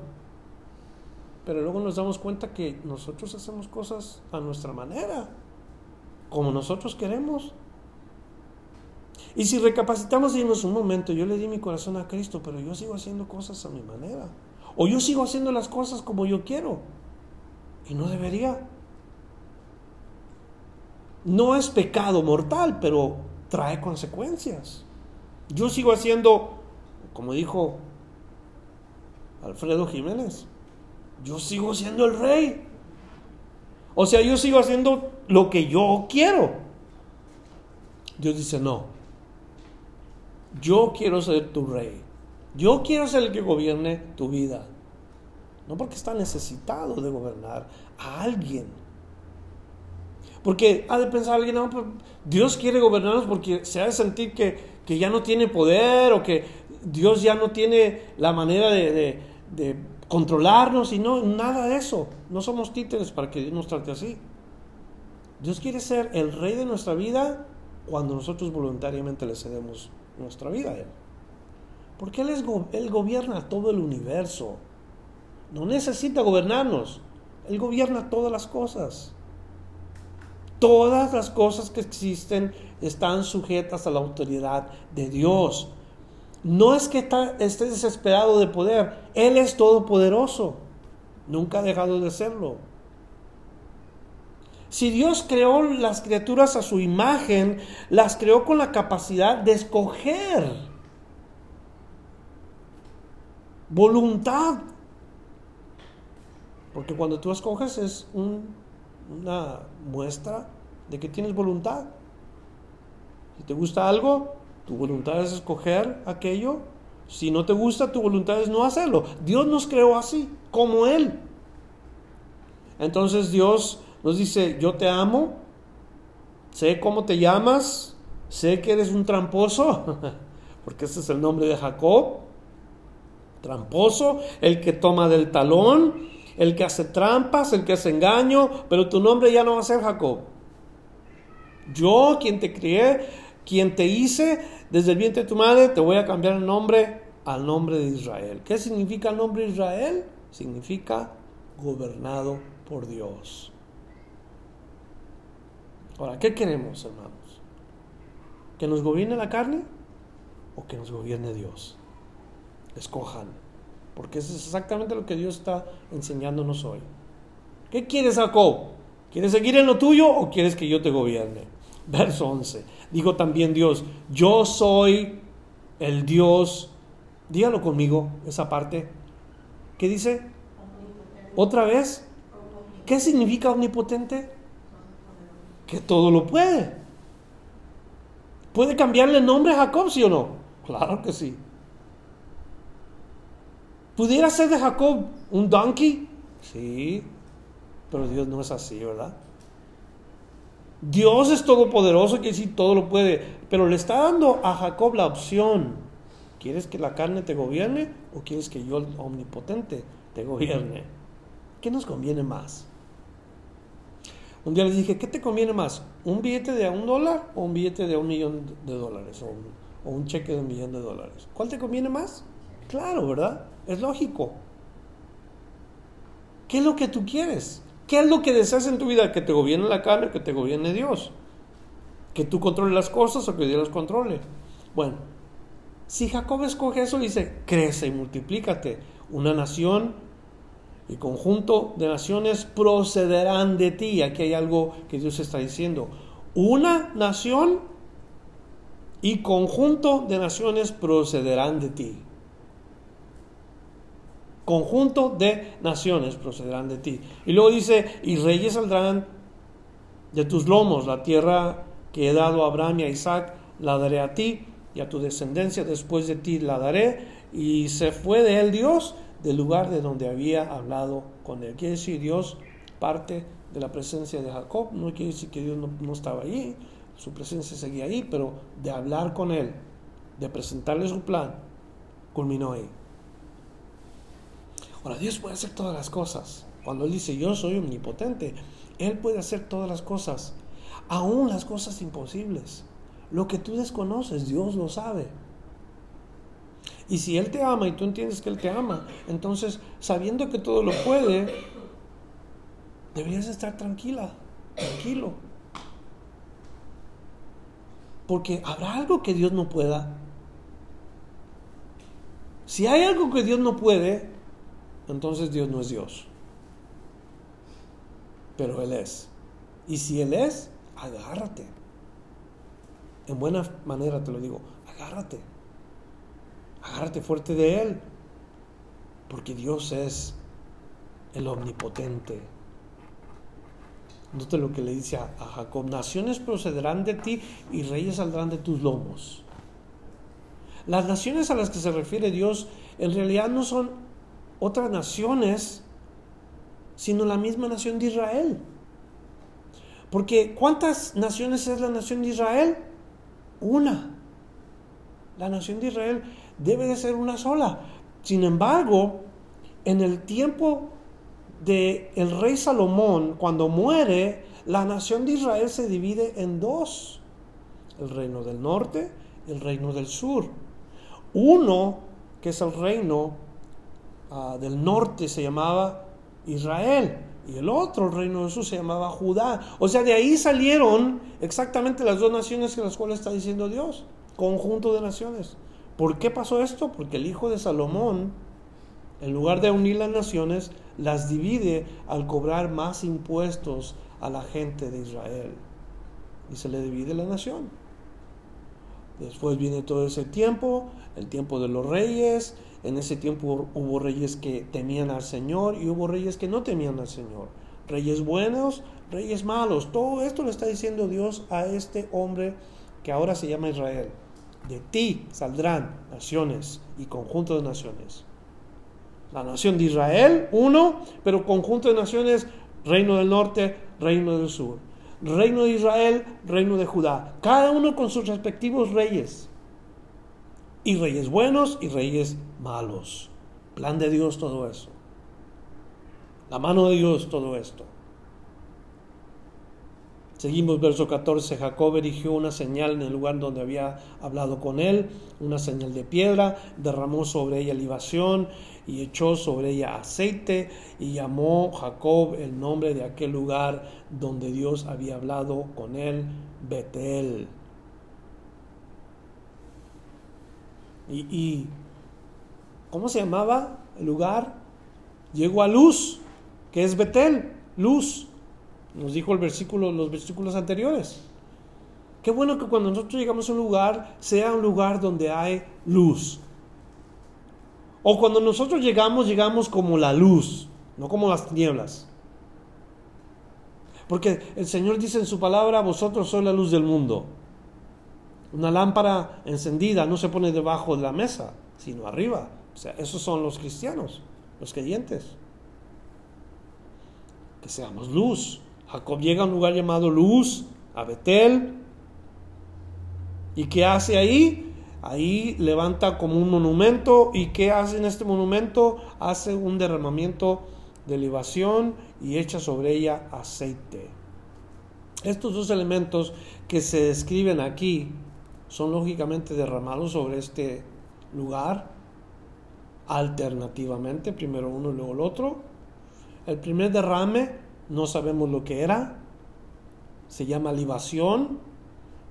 Pero luego nos damos cuenta que nosotros hacemos cosas a nuestra manera, como nosotros queremos. Y si recapacitamos y un momento, yo le di mi corazón a Cristo, pero yo sigo haciendo cosas a mi manera. O yo sigo haciendo las cosas como yo quiero. Y no debería. No es pecado mortal, pero trae consecuencias. Yo sigo haciendo, como dijo Alfredo Jiménez, yo sigo siendo el rey. O sea, yo sigo haciendo lo que yo quiero. Dios dice, no, yo quiero ser tu rey. Yo quiero ser el que gobierne tu vida. No porque está necesitado de gobernar a alguien. Porque ha de pensar alguien, no, pues, Dios quiere gobernarnos porque se ha de sentir que, que, ya no tiene poder o que Dios ya no tiene la manera de, de controlarnos y no, nada de eso. No somos títeres para que Dios nos trate así. Dios quiere ser el rey de nuestra vida cuando nosotros voluntariamente le cedemos nuestra vida a Él. Porque Él, es, Él gobierna todo el universo. No necesita gobernarnos. Él gobierna todas las cosas. Todas las cosas que existen están sujetas a la autoridad de Dios. No es que esté desesperado de poder. Él es todopoderoso. Nunca ha dejado de serlo. Si Dios creó las criaturas a su imagen, las creó con la capacidad de escoger. Voluntad. Porque cuando tú escoges es una muestra de que tienes voluntad. Si te gusta algo, tu voluntad es escoger aquello. Si no te gusta, tu voluntad es no hacerlo. Dios nos creó así, como Él. Entonces Dios nos dice, yo te amo, sé cómo te llamas, sé que eres un tramposo, porque ese es el nombre de Jacob, tramposo, el que toma del talón, el que hace trampas, el que hace engaño, pero tu nombre ya no va a ser Jacob. Yo, quien te crié, quien te hice desde el vientre de tu madre, te voy a cambiar el nombre al nombre de Israel. ¿Qué significa el nombre de Israel? Significa gobernado por Dios. Ahora, ¿qué queremos, hermanos? ¿Que nos gobierne la carne o que nos gobierne Dios? Escojan, porque eso es exactamente lo que Dios está enseñándonos hoy. ¿Qué quieres, Jacob? ¿Quieres seguir en lo tuyo o quieres que yo te gobierne? Verso 11. Dijo también Dios, yo soy el Dios. Dígalo conmigo, esa parte. ¿Qué dice? ¿Otra vez? ¿Qué significa omnipotente? que todo lo puede. ¿Puede cambiarle el nombre a Jacob, sí o no? Claro que sí. ¿Pudiera ser de Jacob un donkey? Sí, pero Dios no es así, ¿verdad? Dios es todopoderoso, que sí, todo lo puede, pero le está dando a Jacob la opción. ¿Quieres que la carne te gobierne o quieres que yo, el omnipotente, te gobierne? ¿Qué nos conviene más? Un día les dije, ¿qué te conviene más? ¿Un billete de un dólar o un billete de un millón de dólares? O un, cheque de un millón de dólares. ¿Cuál te conviene más? Claro, ¿verdad? Es lógico. ¿Qué es lo que tú quieres? ¿Qué es lo que deseas en tu vida? ¿Que te gobierne la carne o que te gobierne Dios? ¿Que tú controles las cosas o que Dios las controle? Bueno, si Jacob escoge eso, dice, crece y multiplícate. Una nación y conjunto de naciones procederán de ti. Aquí hay algo que Dios está diciendo. Una nación y conjunto de naciones procederán de ti. Conjunto de naciones procederán de ti. Y luego dice, y reyes saldrán de tus lomos, la tierra que he dado a Abraham y a Isaac, la daré a ti y a tu descendencia después de ti la daré. Y se fue de él Dios del lugar de donde había hablado con él. Quiere decir, Dios parte de la presencia de Jacob, no quiere decir que Dios no, estaba allí, su presencia seguía ahí, pero de hablar con él, de presentarle su plan, culminó ahí. Ahora, Dios puede hacer todas las cosas. Cuando Él dice, yo soy omnipotente, Él puede hacer todas las cosas, aún las cosas imposibles. Lo que tú desconoces, Dios lo sabe. Y si Él te ama y tú entiendes que Él te ama, entonces sabiendo que todo lo puede, deberías estar tranquila, tranquilo. Porque habrá algo que Dios no pueda. Si hay algo que Dios no puede, entonces Dios no es Dios. Pero Él es. Y si Él es, agárrate. En buena manera te lo digo, agárrate. Agárrate fuerte de Él. Porque Dios es el omnipotente. Note lo que le dice a, Jacob, naciones procederán de ti y reyes saldrán de tus lomos. Las naciones a las que se refiere Dios en realidad no son otras naciones, sino la misma nación de Israel. Porque ¿cuántas naciones es la nación de Israel? Una. La nación de Israel debe de ser una sola. Sin embargo, en el tiempo de el rey Salomón, cuando muere, la nación de Israel se divide en dos. El reino del norte y el reino del sur. Uno, que es el reino ah, del norte, se llamaba Israel. Y el otro, reino del sur, se llamaba Judá. O sea, de ahí salieron exactamente las dos naciones que las cuales está diciendo Dios. Conjunto de naciones. ¿Por qué pasó esto? Porque el hijo de Salomón, en lugar de unir las naciones, las divide al cobrar más impuestos a la gente de Israel. Y se le divide la nación. Después viene todo ese tiempo, el tiempo de los reyes. En ese tiempo hubo reyes que temían al Señor y hubo reyes que no temían al Señor. Reyes buenos, reyes malos. Todo esto le está diciendo Dios a este hombre que ahora se llama Israel. De ti saldrán naciones y conjunto de naciones. La nación de Israel, uno, pero conjunto de naciones, reino del norte, reino del sur. Reino de Israel, reino de Judá. Cada uno con sus respectivos reyes. Y reyes buenos y reyes malos. Plan de Dios todo eso. La mano de Dios todo esto. Seguimos verso 14. Jacob erigió una señal en el lugar donde había hablado con él, una señal de piedra, derramó sobre ella libación y echó sobre ella aceite y llamó Jacob el nombre de aquel lugar donde Dios había hablado con él, Betel. Y, ¿cómo se llamaba el lugar? Llegó a luz, que es Betel, luz. Nos dijo el versículo, los versículos anteriores. Qué bueno que cuando nosotros llegamos a un lugar, sea un lugar donde hay luz. O cuando nosotros llegamos, llegamos como la luz, no como las tinieblas. Porque el Señor dice en su palabra, vosotros sois la luz del mundo. Una lámpara encendida no se pone debajo de la mesa, sino arriba. O sea, esos son los cristianos, los creyentes. Que seamos luz. Jacob llega a un lugar llamado Luz, a Betel. ¿Y qué hace ahí? Ahí levanta como un monumento. ¿Y qué hace en este monumento? Hace un derramamiento de libación y echa sobre ella aceite. Estos dos elementos que se describen aquí son lógicamente derramados sobre este lugar alternativamente, primero uno y luego el otro. El primer derrame no sabemos lo que era, se llama libación,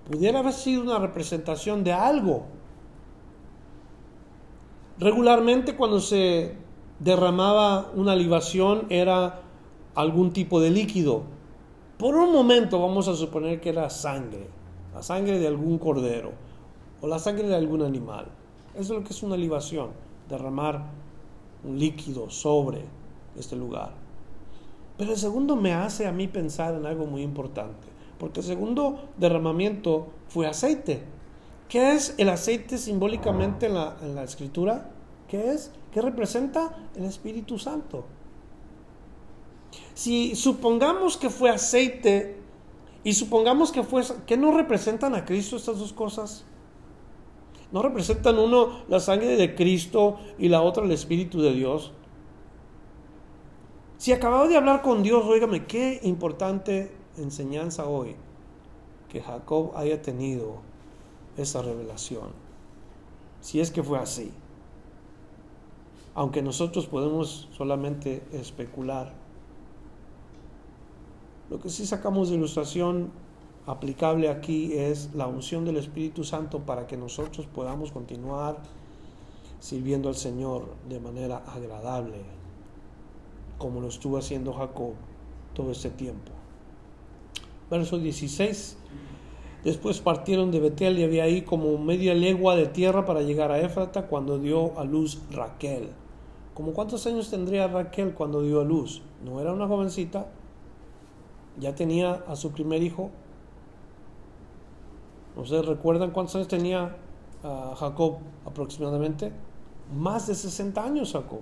pudiera haber sido una representación de algo. Regularmente cuando se derramaba una libación era algún tipo de líquido. Por un momento vamos a suponer que era sangre, la sangre de algún cordero o la sangre de algún animal. Eso es lo que es una libación, derramar un líquido sobre este lugar. Pero el segundo me hace a mí pensar en algo muy importante, porque el segundo derramamiento fue aceite. ¿Qué es el aceite simbólicamente en la, escritura? ¿Qué es? ¿Qué representa? El Espíritu Santo. Si supongamos que fue aceite y supongamos que fue, ¿qué no representan a Cristo estas dos cosas? ¿No representan uno la sangre de Cristo y la otra el Espíritu de Dios? Si acababa de hablar con Dios, óigame, qué importante enseñanza hoy que Jacob haya tenido esa revelación. Si es que fue así. Aunque nosotros podemos solamente especular. Lo que sí sacamos de ilustración aplicable aquí es la unción del Espíritu Santo para que nosotros podamos continuar sirviendo al Señor de manera agradable, como lo estuvo haciendo Jacob todo este tiempo. Verso 16. Después partieron de Betel y había ahí como media legua de tierra para llegar a Éfrata cuando dio a luz Raquel. ¿Como cuántos años tendría Raquel cuando dio a luz? No era una jovencita, ya tenía a su primer hijo. ¿Ustedes recuerdan cuántos años tenía ah, Jacob aproximadamente? Más de 60 años Jacob.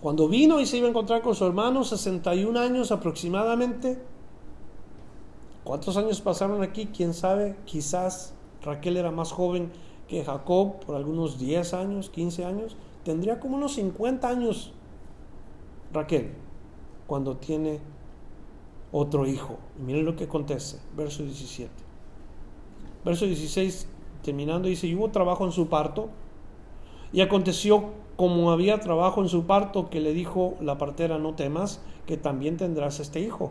Cuando vino y se iba a encontrar con su hermano, 61 años aproximadamente. ¿Cuántos años pasaron aquí? ¿Quién sabe? Quizás Raquel era más joven que Jacob por algunos 10 años, 15 años. Tendría como unos 50 años Raquel cuando tiene otro hijo. Y miren lo que acontece, verso 17. Verso 16, terminando, dice, y hubo trabajo en su parto. Y aconteció como había trabajo en su parto, que le dijo la partera, no temas, que también tendrás este hijo.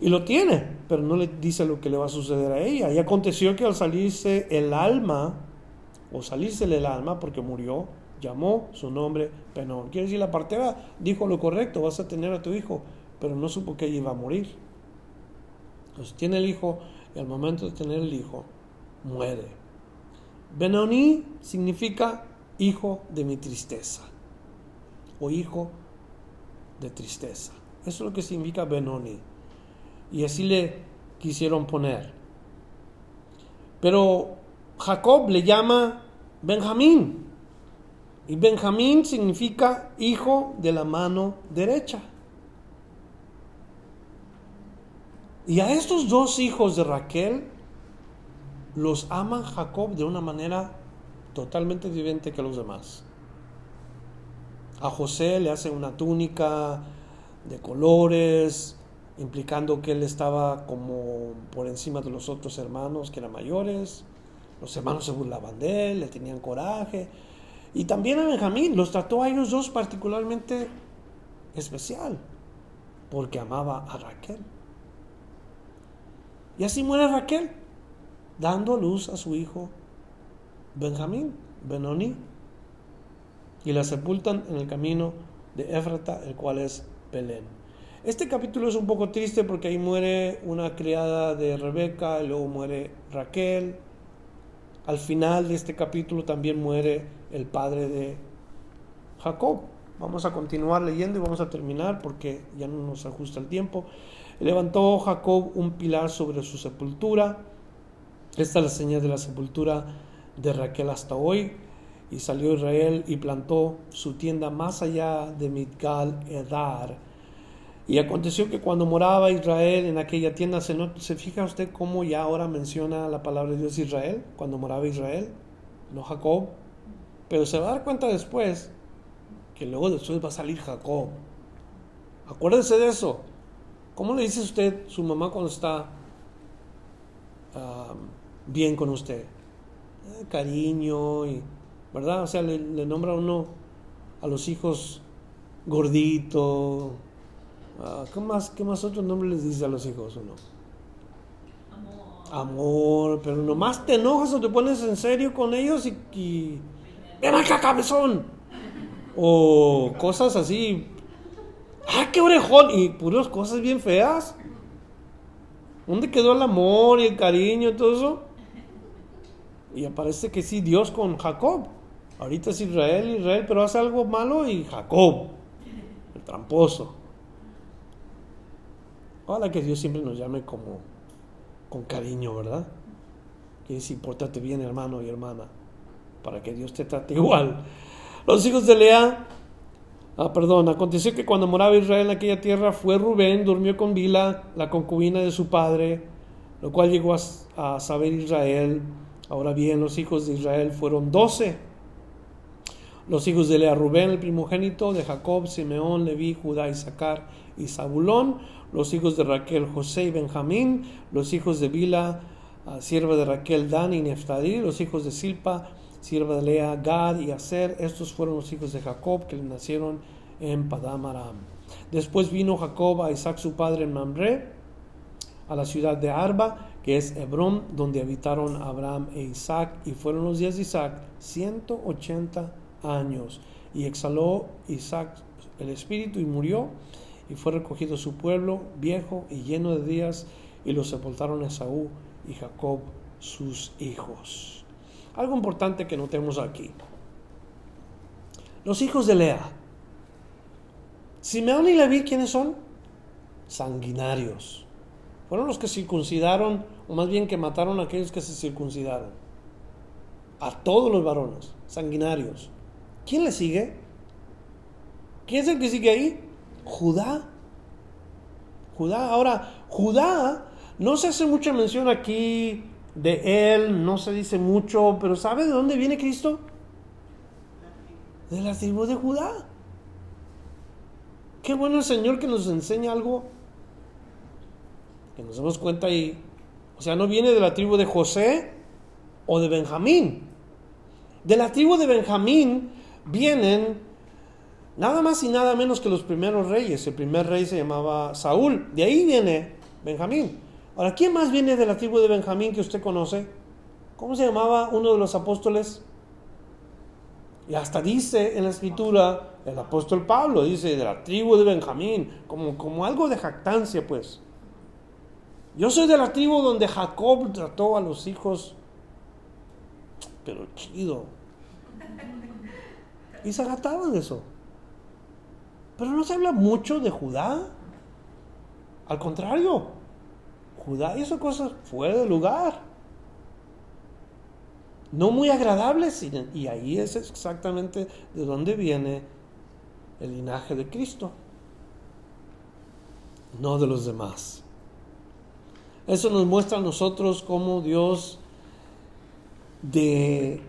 Y lo tiene, pero no le dice lo que le va a suceder a ella. Y aconteció que al salirse el alma, o salirse el alma, porque murió, llamó su nombre Penón. Quiere decir, la partera dijo lo correcto, vas a tener a tu hijo, pero no supo que iba a morir. Entonces tiene el hijo, y al momento de tener el hijo, muere. Benoni significa hijo de mi tristeza o hijo de tristeza. Eso es lo que significa Benoni. Y así le quisieron poner. Pero Jacob le llama Benjamín. Y Benjamín significa hijo de la mano derecha. Y a estos dos hijos de Raquel los ama Jacob de una manera totalmente diferente que los demás. A José le hace una túnica de colores, implicando que él estaba como por encima de los otros hermanos que eran mayores. Los hermanos se burlaban de él, le tenían coraje. Y también a Benjamín los trató a ellos dos particularmente especial, porque amaba a Raquel. Y así muere Raquel, dando luz a su hijo Benjamín, Benoni, y la sepultan en el camino de Éfrata, el cual es Belén. Este capítulo es un poco triste porque ahí muere una criada de Rebeca, y luego muere Raquel. Al final de este capítulo también muere el padre de Jacob. Vamos a continuar leyendo y vamos a terminar porque ya no nos ajusta el tiempo. Levantó Jacob un pilar sobre su sepultura. Esta es la señal de la sepultura de Raquel hasta hoy. Y salió Israel y plantó su tienda más allá de Midgal Edar. Y aconteció que cuando moraba Israel en aquella tienda, ¿se, ¿se fija usted cómo ya ahora menciona la palabra de Dios Israel? Cuando moraba Israel, no Jacob. Pero se va a dar cuenta después que luego después va a salir Jacob. Acuérdese de eso. ¿Cómo le dice usted su mamá cuando está ah, bien con usted? cariño, y, ¿verdad? O sea, le, nombra uno a los hijos gordito. Uh, ¿qué, más, ¿Qué más otros nombres les dice a los hijos uno? Amor. Amor, pero nomás te enojas o te pones en serio con ellos y... y ¡Ven acá, cabezón! O cosas así. ¡Ah, qué orejón! Y puras cosas bien feas. ¿Dónde quedó el amor y el cariño y todo eso? Y aparece que sí, Dios con Jacob. Ahorita es Israel, Israel, pero hace algo malo y Jacob, el tramposo. Ojalá que Dios siempre nos llame como con cariño, ¿verdad? Que dice, pórtate bien, hermano y hermana, para que Dios te trate igual. Los hijos de Lea, ah, perdón, aconteció que cuando moraba Israel en aquella tierra, fue Rubén, durmió con Bila, la concubina de su padre, lo cual llegó a, saber Israel Ahora bien, los hijos de Israel fueron doce. Los hijos de Lea, Rubén, el primogénito, de Jacob, Simeón, Leví, Judá, Isaacar y Zabulón. Los hijos de Raquel, José y Benjamín. Los hijos de Bila, ah, sierva de Raquel, Dan y Neftali. Los hijos de Silpa, sierva de Lea, Gad y Aser. Estos fueron los hijos de Jacob que nacieron en Padam Aram. Después vino Jacob a Isaac su padre en Mamre, a la ciudad de Arba, que es Hebrón, donde habitaron Abraham e Isaac, y fueron los días de Isaac 180 años. Y exhaló Isaac el espíritu y murió, y fue recogido su pueblo viejo y lleno de días, y lo sepultaron Esaú y Jacob sus hijos. Algo importante que notemos aquí. Los hijos de Lea. Simeón y Leví, ¿quiénes son? Sanguinarios. Fueron los que circuncidaron, o más bien que mataron a aquellos que se circuncidaron. A todos los varones, sanguinarios. ¿Quién le sigue? ¿Quién es el que sigue ahí? Judá. Judá. Ahora, Judá, no se hace mucha mención aquí de él, no se dice mucho, pero ¿sabe de dónde viene Cristo? De la tribu de Judá. Qué bueno el Señor que nos enseña algo, que nos demos cuenta ahí. O sea, no viene de la tribu de José o de Benjamín. De la tribu de Benjamín vienen nada más y nada menos que los primeros reyes. El primer rey se llamaba Saúl. De ahí viene Benjamín. Ahora, ¿quién más viene de la tribu de Benjamín que usted conoce? ¿Cómo se llamaba uno de los apóstoles? Y hasta dice en la escritura, el apóstol Pablo dice, de la tribu de Benjamín, como, como algo de jactancia, pues. Yo soy de la tribu donde Jacob trató a los hijos, pero chido. Y se agataban de eso. Pero no se habla mucho de Judá. Al contrario, Judá hizo cosas fuera de lugar. No muy agradables. Y ahí es exactamente de donde viene el linaje de Cristo. No de los demás. Eso nos muestra a nosotros cómo Dios de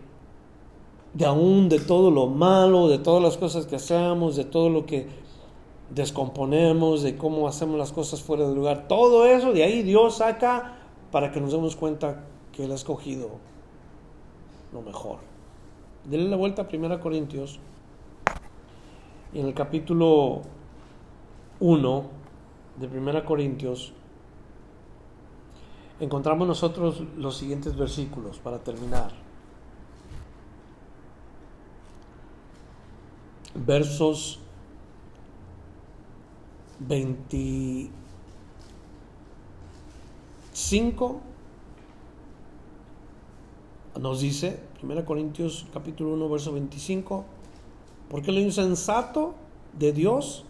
de aún de todo lo malo, de todas las cosas que hacemos, de todo lo que descomponemos, de cómo hacemos las cosas fuera de lugar. Todo eso de ahí Dios saca para que nos demos cuenta que Él ha escogido lo mejor. Denle la vuelta a 1 Corintios. En el capítulo 1 de 1 Corintios encontramos nosotros los siguientes versículos para terminar. versos 25 nos dice, 1 Corintios capítulo 1, verso 25, porque lo insensato de Dios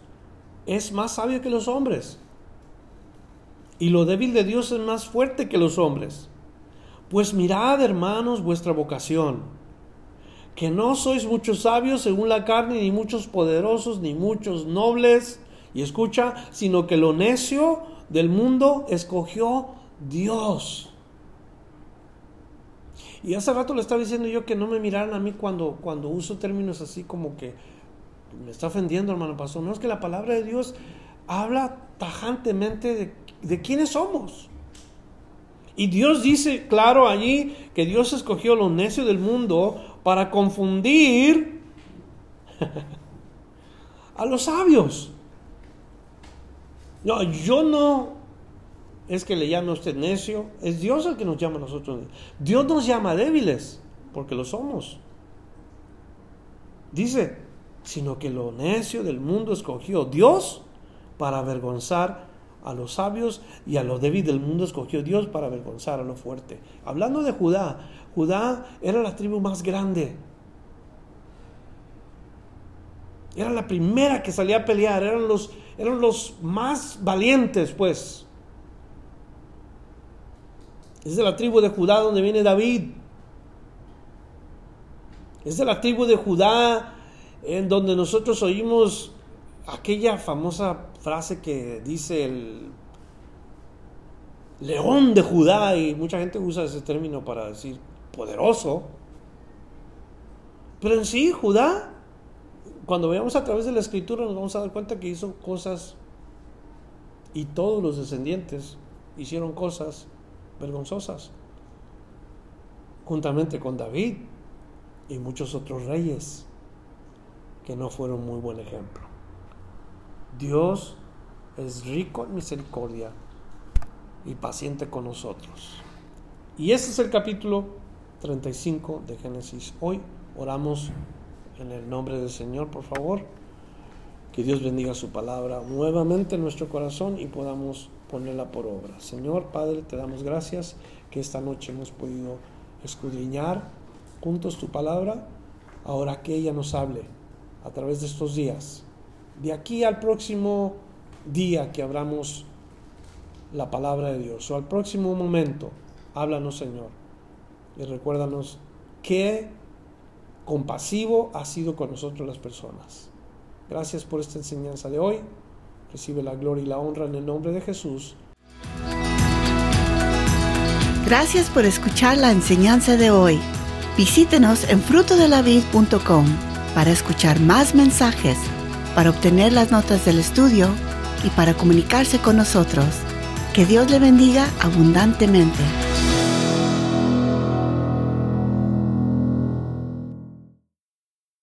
es más sabio que los hombres, y lo débil de Dios es más fuerte que los hombres. Pues mirad, hermanos, vuestra vocación que no sois muchos sabios según la carne, ni muchos poderosos, ni muchos nobles. Y escucha, sino que lo necio del mundo escogió Dios. Y hace rato le estaba diciendo yo que no me miraran a mí cuando, cuando uso términos así como que me está ofendiendo, hermano pastor. No es que la palabra de Dios habla tajantemente de, de quiénes somos. Y Dios dice claro allí que Dios escogió lo necio del mundo para confundir a los sabios. No, yo no es que le llame a usted necio, es Dios el que nos llama a nosotros. Dios nos llama débiles, porque lo somos. Dice, sino que lo necio del mundo escogió Dios para avergonzar a los sabios y a lo débil del mundo escogió Dios para avergonzar a lo fuerte. Hablando de Judá, Judá era la tribu más grande. Era la primera que salía a pelear, eran los, eran los más valientes, pues. Es de la tribu de Judá donde viene David. Es de la tribu de Judá en donde nosotros oímos aquella famosa frase que dice el león de Judá, y mucha gente usa ese término para decir poderoso. Pero en sí, Judá cuando veamos a través de la escritura nos vamos a dar cuenta que hizo cosas y todos los descendientes hicieron cosas vergonzosas, juntamente con David y muchos otros reyes que no fueron muy buen ejemplo. Dios es rico en misericordia y paciente con nosotros. Y ese es el capítulo 35 de Génesis. Hoy oramos en el nombre del Señor, por favor. Que Dios bendiga su palabra nuevamente en nuestro corazón y podamos ponerla por obra. Señor Padre, te damos gracias que esta noche hemos podido escudriñar juntos tu palabra. Ahora que ella nos hable a través de estos días. De aquí al próximo día que abramos la palabra de Dios o al próximo momento, háblanos Señor y recuérdanos qué compasivo ha sido con nosotros las personas. Gracias por esta enseñanza de hoy. Recibe la gloria y la honra en el nombre de Jesús. Gracias por escuchar la enseñanza de hoy. Visítenos en frutodelavid.com para escuchar más mensajes, para obtener las notas del estudio y para comunicarse con nosotros. Que Dios le bendiga abundantemente.